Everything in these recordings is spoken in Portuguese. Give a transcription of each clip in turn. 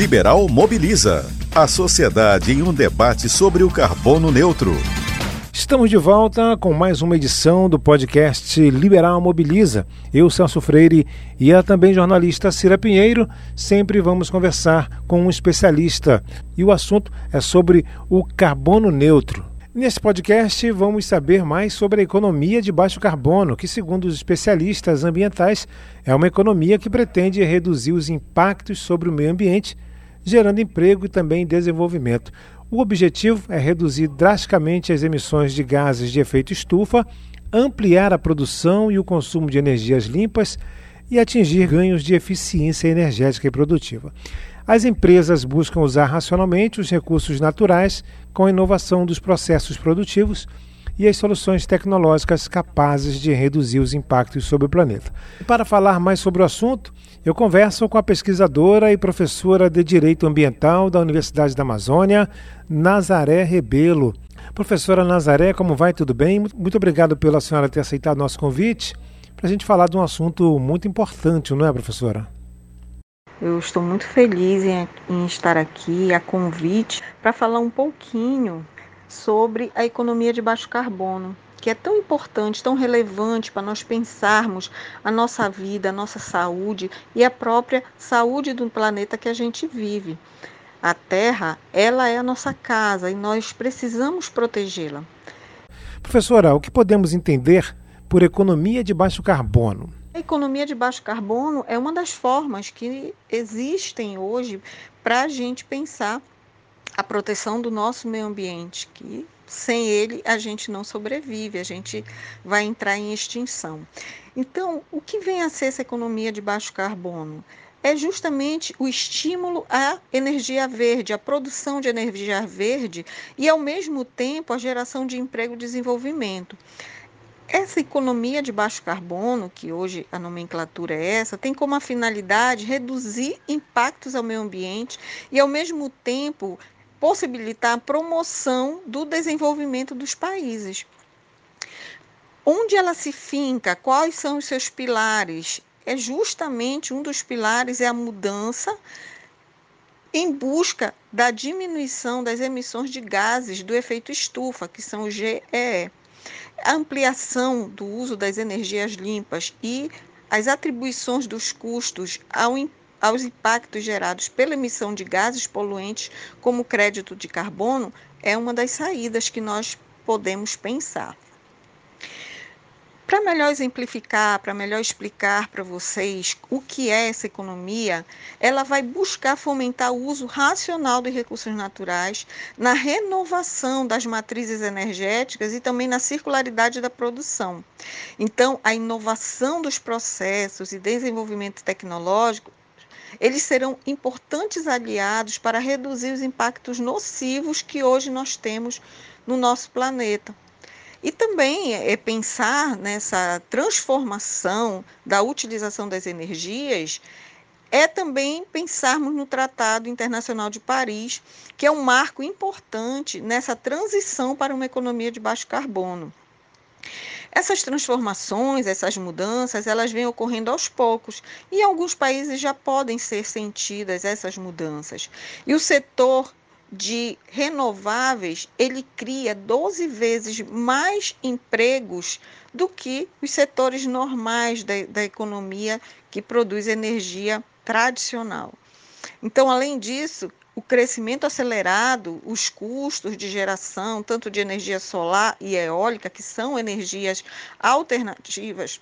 Liberal Mobiliza. A sociedade em um debate sobre o carbono neutro. Estamos de volta com mais uma edição do podcast Liberal Mobiliza. Eu, Celso Freire, e a também jornalista Cira Pinheiro, sempre vamos conversar com um especialista. E o assunto é sobre o carbono neutro. Nesse podcast, vamos saber mais sobre a economia de baixo carbono, que, segundo os especialistas ambientais, é uma economia que pretende reduzir os impactos sobre o meio ambiente, gerando emprego e também desenvolvimento. O objetivo é reduzir drasticamente as emissões de gases de efeito estufa, ampliar a produção e o consumo de energias limpas e atingir ganhos de eficiência energética e produtiva. As empresas buscam usar racionalmente os recursos naturais com a inovação dos processos produtivos e as soluções tecnológicas capazes de reduzir os impactos sobre o planeta. Para falar mais sobre o assunto, eu converso com a pesquisadora e professora de Direito Ambiental da Universidade da Amazônia, Nazaré Rebelo. Professora Nazaré, como vai? Tudo bem? Muito obrigado pela senhora ter aceitado nosso convite para a gente falar de um assunto muito importante, não é, professora? Eu estou muito feliz em, em estar aqui a convite para falar um pouquinho sobre a economia de baixo carbono, que é tão importante, tão relevante para nós pensarmos a nossa vida, a nossa saúde e a própria saúde do planeta que a gente vive. A Terra, ela é a nossa casa e nós precisamos protegê-la. Professora, o que podemos entender por economia de baixo carbono? A economia de baixo carbono é uma das formas que existem hoje para a gente pensar a proteção do nosso meio ambiente, que sem ele a gente não sobrevive, a gente vai entrar em extinção. Então, o que vem a ser essa economia de baixo carbono? É justamente o estímulo à energia verde, à produção de energia verde e, ao mesmo tempo, a geração de emprego e desenvolvimento. Essa economia de baixo carbono, que hoje a nomenclatura é essa, tem como finalidade reduzir impactos ao meio ambiente e, ao mesmo tempo, possibilitar a promoção do desenvolvimento dos países. Onde ela se finca, quais são os seus pilares? É justamente um dos pilares é a mudança em busca da diminuição das emissões de gases do efeito estufa, que são os GEE. A ampliação do uso das energias limpas e as atribuições dos custos ao impacto aos impactos gerados pela emissão de gases poluentes, como crédito de carbono, é uma das saídas que nós podemos pensar. Para melhor exemplificar, para melhor explicar para vocês o que é essa economia, ela vai buscar fomentar o uso racional de recursos naturais, na renovação das matrizes energéticas e também na circularidade da produção. Então, a inovação dos processos e desenvolvimento tecnológico eles serão importantes aliados para reduzir os impactos nocivos que hoje nós temos no nosso planeta. E também é pensar nessa transformação da utilização das energias é também pensarmos no Tratado Internacional de Paris, que é um marco importante nessa transição para uma economia de baixo carbono. Essas transformações, essas mudanças, elas vêm ocorrendo aos poucos e em alguns países já podem ser sentidas essas mudanças. E o setor de renováveis, ele cria 12 vezes mais empregos do que os setores normais da, da economia que produz energia tradicional. Então, além disso, o crescimento acelerado, os custos de geração, tanto de energia solar e eólica, que são energias alternativas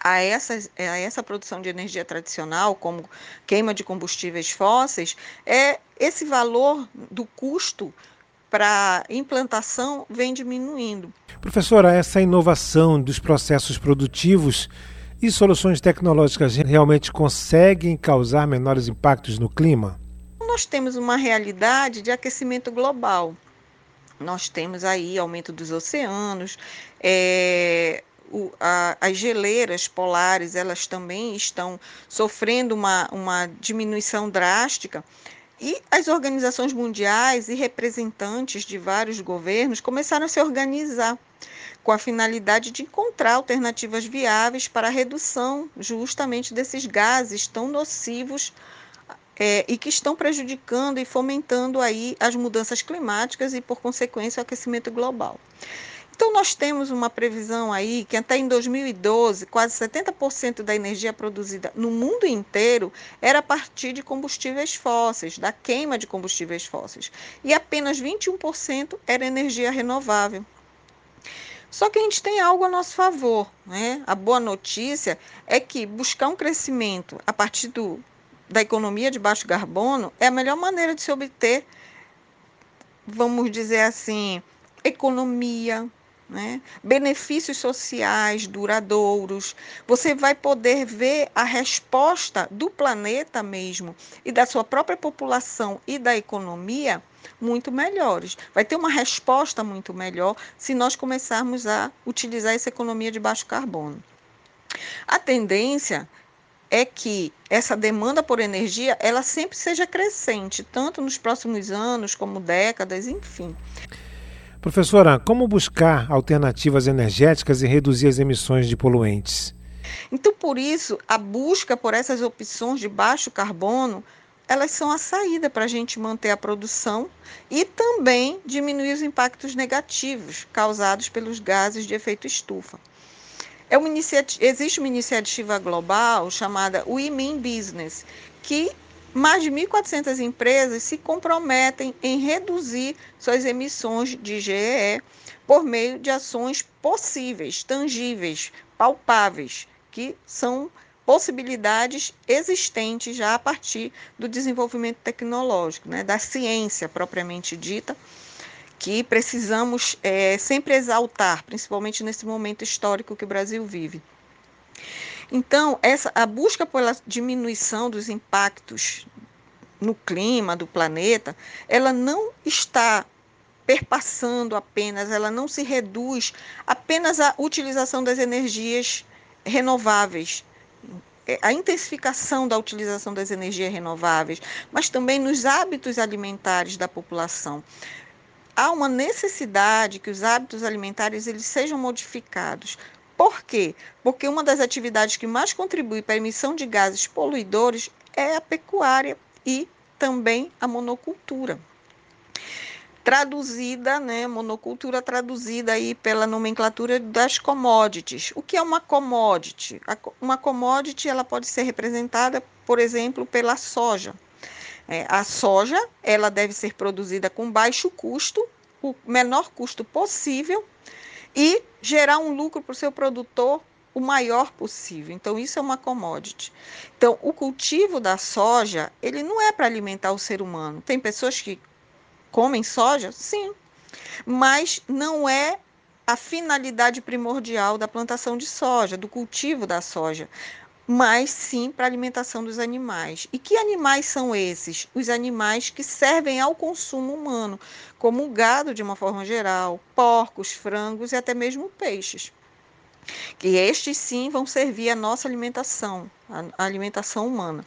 a essa, a essa produção de energia tradicional, como queima de combustíveis fósseis, é esse valor do custo para implantação vem diminuindo. Professora, essa inovação dos processos produtivos e soluções tecnológicas realmente conseguem causar menores impactos no clima? nós temos uma realidade de aquecimento global. Nós temos aí aumento dos oceanos, é, o, a, as geleiras polares elas também estão sofrendo uma, uma diminuição drástica. E as organizações mundiais e representantes de vários governos começaram a se organizar com a finalidade de encontrar alternativas viáveis para a redução justamente desses gases tão nocivos é, e que estão prejudicando e fomentando aí as mudanças climáticas e, por consequência, o aquecimento global. Então, nós temos uma previsão aí que até em 2012, quase 70% da energia produzida no mundo inteiro era a partir de combustíveis fósseis, da queima de combustíveis fósseis, e apenas 21% era energia renovável. Só que a gente tem algo a nosso favor. Né? A boa notícia é que buscar um crescimento a partir do, da economia de baixo carbono é a melhor maneira de se obter, vamos dizer assim, economia, né? benefícios sociais duradouros. Você vai poder ver a resposta do planeta mesmo e da sua própria população e da economia muito melhores. Vai ter uma resposta muito melhor se nós começarmos a utilizar essa economia de baixo carbono. A tendência é que essa demanda por energia ela sempre seja crescente, tanto nos próximos anos como décadas, enfim. Professora, como buscar alternativas energéticas e reduzir as emissões de poluentes? Então, por isso, a busca por essas opções de baixo carbono, elas são a saída para a gente manter a produção e também diminuir os impactos negativos causados pelos gases de efeito estufa. É uma existe uma iniciativa global chamada We Mean Business, que mais de 1.400 empresas se comprometem em reduzir suas emissões de GEE por meio de ações possíveis, tangíveis, palpáveis, que são possibilidades existentes já a partir do desenvolvimento tecnológico, né, da ciência propriamente dita, que precisamos é, sempre exaltar, principalmente nesse momento histórico que o Brasil vive. Então, essa, a busca pela diminuição dos impactos no clima do planeta, ela não está perpassando apenas, ela não se reduz apenas à utilização das energias renováveis, é, a intensificação da utilização das energias renováveis, mas também nos hábitos alimentares da população. Há uma necessidade que os hábitos alimentares eles sejam modificados por quê? Porque uma das atividades que mais contribui para a emissão de gases poluidores é a pecuária e também a monocultura. Traduzida, né, monocultura traduzida aí pela nomenclatura das commodities. O que é uma commodity? Uma commodity ela pode ser representada, por exemplo, pela soja. É, a soja ela deve ser produzida com baixo custo, o menor custo possível, e gerar um lucro para o seu produtor o maior possível. Então isso é uma commodity. Então o cultivo da soja, ele não é para alimentar o ser humano. Tem pessoas que comem soja? Sim. Mas não é a finalidade primordial da plantação de soja, do cultivo da soja mas sim para a alimentação dos animais. E que animais são esses? Os animais que servem ao consumo humano, como o gado de uma forma geral, porcos, frangos e até mesmo peixes. Que estes sim vão servir a nossa alimentação, a alimentação humana.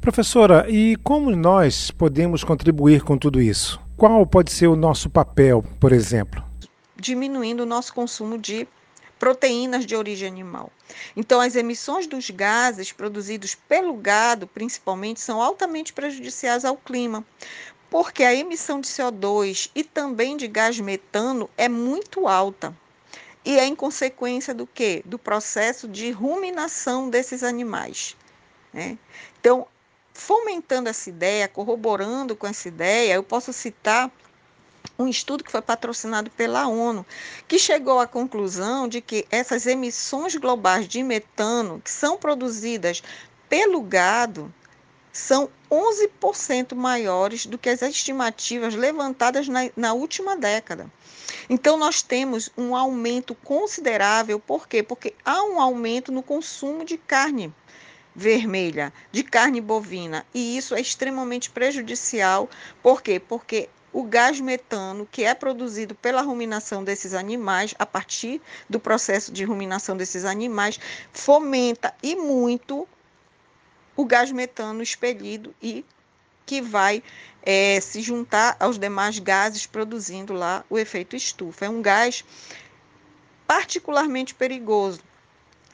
Professora, e como nós podemos contribuir com tudo isso? Qual pode ser o nosso papel, por exemplo? Diminuindo o nosso consumo de proteínas de origem animal. Então, as emissões dos gases produzidos pelo gado, principalmente, são altamente prejudiciais ao clima, porque a emissão de CO2 e também de gás metano é muito alta. E é em consequência do que? Do processo de ruminação desses animais. Né? Então, fomentando essa ideia, corroborando com essa ideia, eu posso citar um estudo que foi patrocinado pela ONU, que chegou à conclusão de que essas emissões globais de metano que são produzidas pelo gado são 11% maiores do que as estimativas levantadas na, na, última década. Então, nós temos um aumento considerável, por quê? Porque há um aumento no consumo de carne vermelha, de carne bovina, e isso é extremamente prejudicial, por quê? Porque o gás metano, que é produzido pela ruminação desses animais, a partir do processo de ruminação desses animais, fomenta e muito o gás metano expelido e que vai é, se juntar aos demais gases, produzindo lá o efeito estufa. É um gás particularmente perigoso.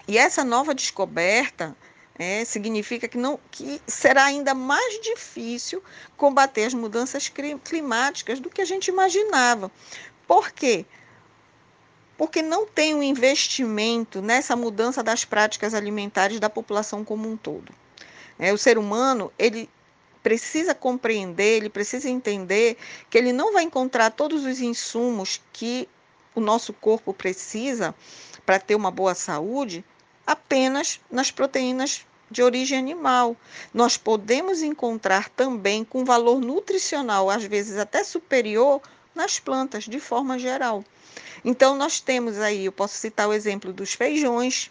E essa nova descoberta é, significa que, não, que será ainda mais difícil combater as mudanças climáticas do que a gente imaginava. Por quê? Porque não tem um investimento nessa mudança das práticas alimentares da população como um todo. É, o ser humano, ele precisa compreender, ele precisa entender que ele não vai encontrar todos os insumos que o nosso corpo precisa para ter uma boa saúde apenas nas proteínas de origem animal. Nós podemos encontrar também com valor nutricional, às vezes até superior, nas plantas, de forma geral. Então, nós temos aí, eu posso citar o exemplo dos feijões,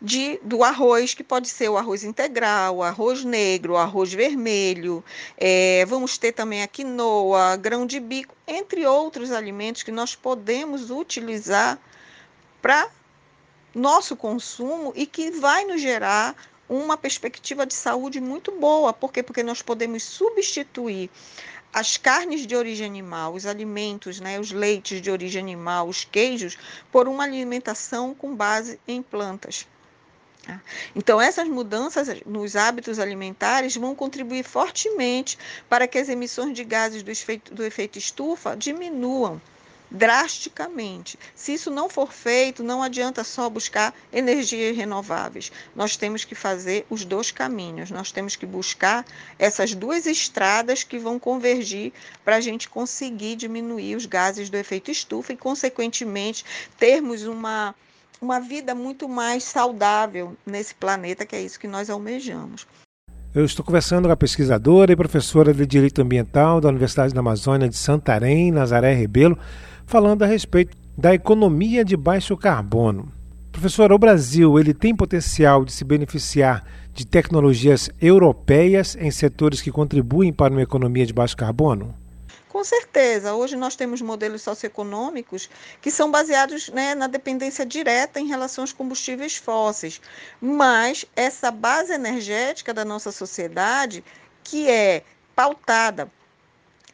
de, do arroz, que pode ser o arroz integral, o arroz negro, o arroz vermelho. É, vamos ter também a quinoa, grão de bico, entre outros alimentos que nós podemos utilizar para nosso consumo e que vai nos gerar uma perspectiva de saúde muito boa. Por quê? Porque nós podemos substituir as carnes de origem animal, os alimentos, né, os leites de origem animal, os queijos, por uma alimentação com base em plantas. Então, essas mudanças nos hábitos alimentares vão contribuir fortemente para que as emissões de gases do efeito, do efeito estufa diminuam drasticamente. Se isso não for feito, não adianta só buscar energias renováveis. Nós temos que fazer os dois caminhos. Nós temos que buscar essas duas estradas que vão convergir para a gente conseguir diminuir os gases do efeito estufa e, consequentemente, termos uma uma vida muito mais saudável nesse planeta, que é isso que nós almejamos. Eu estou conversando com a pesquisadora e professora de Direito Ambiental da Universidade da Amazônia de Santarém, Nazaré Rebelo, falando a respeito da economia de baixo carbono. Professora, o Brasil ele tem potencial de se beneficiar de tecnologias europeias em setores que contribuem para uma economia de baixo carbono? Com certeza, hoje nós temos modelos socioeconômicos que são baseados né, na dependência direta em relação aos combustíveis fósseis, mas essa base energética da nossa sociedade, que é pautada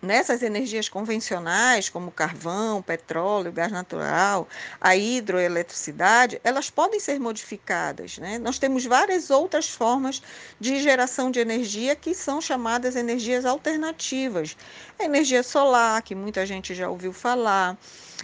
nessas energias convencionais, como carvão, petróleo, gás natural, a hidroeletricidade, elas podem ser modificadas. Né? Nós temos várias outras formas de geração de energia que são chamadas energias alternativas. A energia solar, que muita gente já ouviu falar,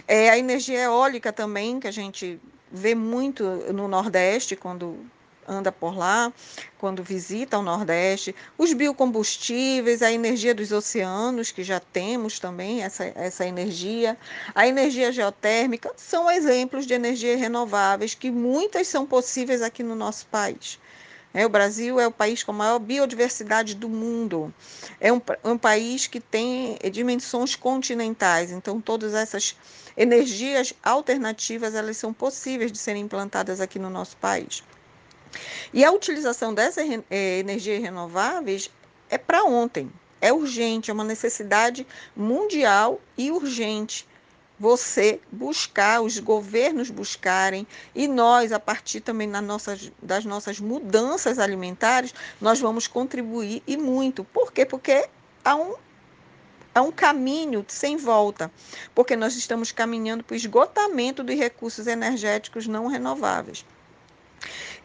é a energia eólica também, que a gente vê muito no Nordeste, quando anda por lá, quando visita o Nordeste, os biocombustíveis, a energia dos oceanos, que já temos também essa, essa energia, a energia geotérmica, são exemplos de energias renováveis que muitas são possíveis aqui no nosso país. É, o Brasil é o país com a maior biodiversidade do mundo. É um, um país que tem dimensões continentais, então todas essas energias alternativas elas são possíveis de serem implantadas aqui no nosso país. E a utilização dessas é, energias renováveis é para ontem, é urgente, é uma necessidade mundial e urgente. Você buscar, os governos buscarem, e nós, a partir também nossas, das nossas mudanças alimentares, nós vamos contribuir e muito. Por quê? Porque há um há um caminho sem volta, porque nós estamos caminhando para o esgotamento dos recursos energéticos não renováveis.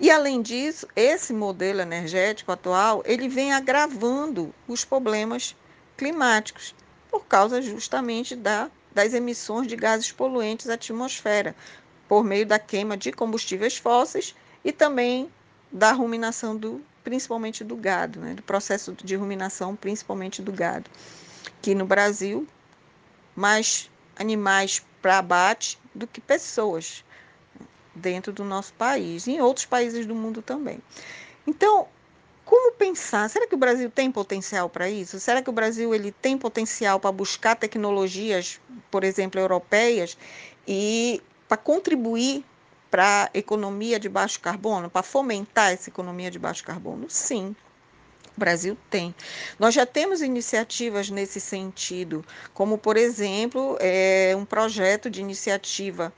E além disso, esse modelo energético atual, ele vem agravando os problemas climáticos por causa justamente da, das emissões de gases poluentes à atmosfera, por meio da queima de combustíveis fósseis e também da ruminação do principalmente do gado, né, do processo de ruminação principalmente do gado, que no Brasil mais animais para abate do que pessoas dentro do nosso país e em outros países do mundo também. Então, como pensar? Será que o Brasil tem potencial para isso? Será que o Brasil ele tem potencial para buscar tecnologias, por exemplo, europeias e para contribuir para a economia de baixo carbono, para fomentar essa economia de baixo carbono? Sim. O Brasil tem. Nós já temos iniciativas nesse sentido, como, por exemplo, é, um projeto de iniciativa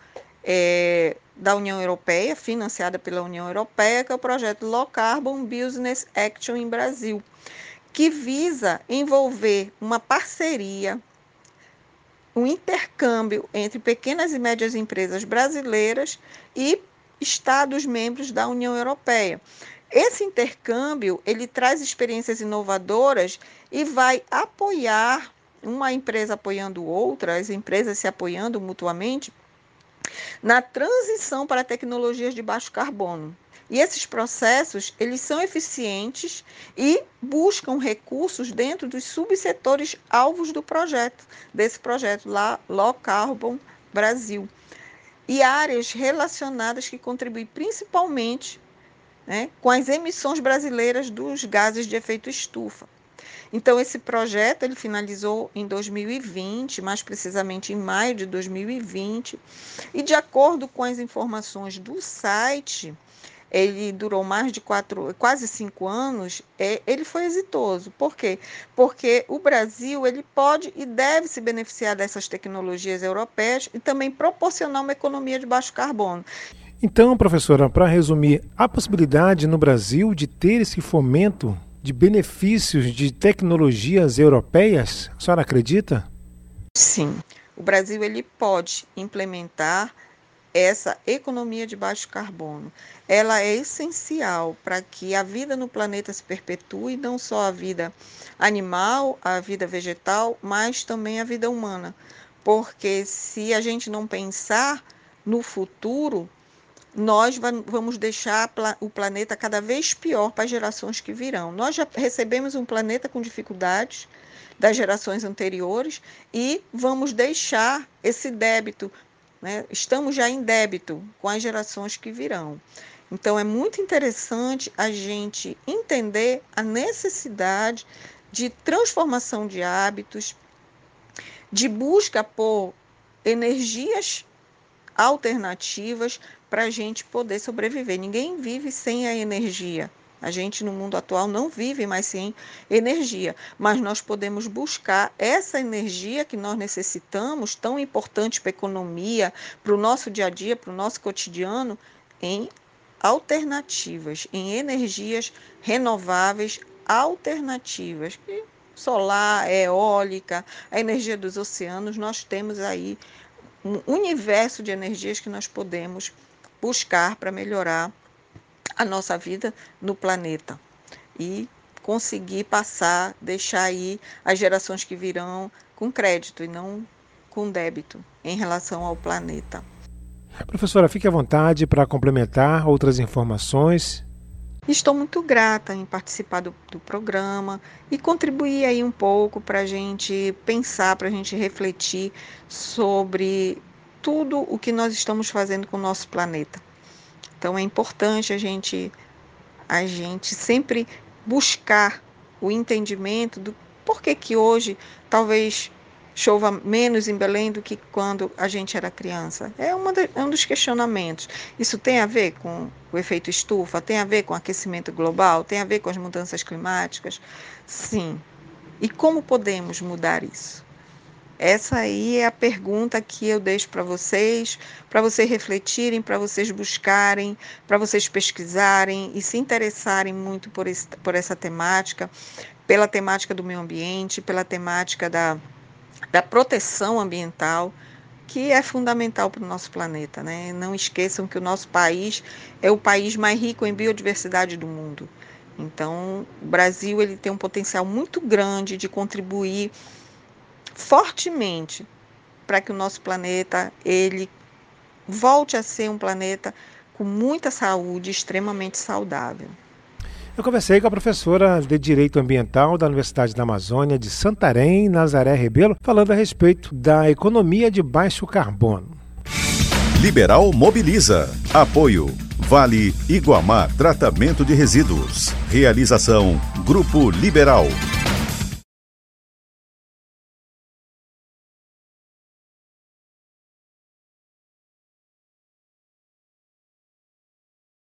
é, da União Europeia, financiada pela União Europeia, que é o projeto Low Carbon Business Action em Brasil, que visa envolver uma parceria, um intercâmbio entre pequenas e médias empresas brasileiras e Estados membros da União Europeia. Esse intercâmbio, ele traz experiências inovadoras e vai apoiar uma empresa apoiando outra, as empresas se apoiando mutuamente na transição para tecnologias de baixo carbono. E esses processos, eles são eficientes e buscam recursos dentro dos subsetores alvos do projeto, desse projeto lá, Low Carbon Brasil. E áreas relacionadas que contribuem principalmente né, com as emissões brasileiras dos gases de efeito estufa. Então esse projeto ele finalizou em 2020, mais precisamente em maio de 2020, e de acordo com as informações do site, ele durou mais de quatro, quase cinco anos, é, ele foi exitoso. Por quê? Porque o Brasil ele pode e deve se beneficiar dessas tecnologias europeias e também proporcionar uma economia de baixo carbono. Então, professora, para resumir, há possibilidade no Brasil de ter esse fomento de benefícios de tecnologias europeias? A senhora acredita? Sim. O Brasil ele pode implementar essa economia de baixo carbono. Ela é essencial para que a vida no planeta se perpetue, não só a vida animal, a vida vegetal, mas também a vida humana. Porque se a gente não pensar no futuro, nós vamos deixar o planeta cada vez pior para as gerações que virão. Nós já recebemos um planeta com dificuldades das gerações anteriores e vamos deixar esse débito, né? estamos já em débito com as gerações que virão. Então é muito interessante a gente entender a necessidade de transformação de hábitos, de busca por energias alternativas para a gente poder sobreviver. Ninguém vive sem a energia. A gente no mundo atual não vive mais sem energia, mas nós podemos buscar essa energia que nós necessitamos, tão importante para a economia, para o nosso dia a dia, para o nosso cotidiano, em alternativas, em energias renováveis alternativas. Solar, eólica, a energia dos oceanos, nós temos aí um universo de energias que nós podemos buscar para melhorar a nossa vida no planeta e conseguir passar, deixar aí as gerações que virão com crédito e não com débito em relação ao planeta. Professora, fique à vontade para complementar outras informações. Estou muito grata em participar do, do programa e contribuir aí um pouco para a gente pensar, para a gente refletir sobre tudo o que nós estamos fazendo com o nosso planeta. Então é importante a gente a gente sempre buscar o entendimento do porquê que hoje talvez chova menos em Belém do que quando a gente era criança. É, de, é um dos questionamentos. Isso tem a ver com o efeito estufa? Tem a ver com o aquecimento global? Tem a ver com as mudanças climáticas? Sim. E como podemos mudar isso? Essa aí é a pergunta que eu deixo para vocês, para vocês refletirem, para vocês buscarem, para vocês pesquisarem e se interessarem muito por, esse, por essa temática, pela temática do meio ambiente, pela temática da, da proteção ambiental, que é fundamental para o nosso planeta. Né? Não esqueçam que o nosso país é o país mais rico em biodiversidade do mundo. Então, o Brasil ele tem um potencial muito grande de contribuir fortemente para que o nosso planeta ele volte a ser um planeta com muita saúde, extremamente saudável. Eu conversei com a professora de Direito Ambiental da Universidade da Amazônia de Santarém, Nazaré Rebelo, falando a respeito da economia de baixo carbono. Liberal Mobiliza. Apoio. Vale Iguamar Tratamento de Resíduos. Realização Grupo Liberal.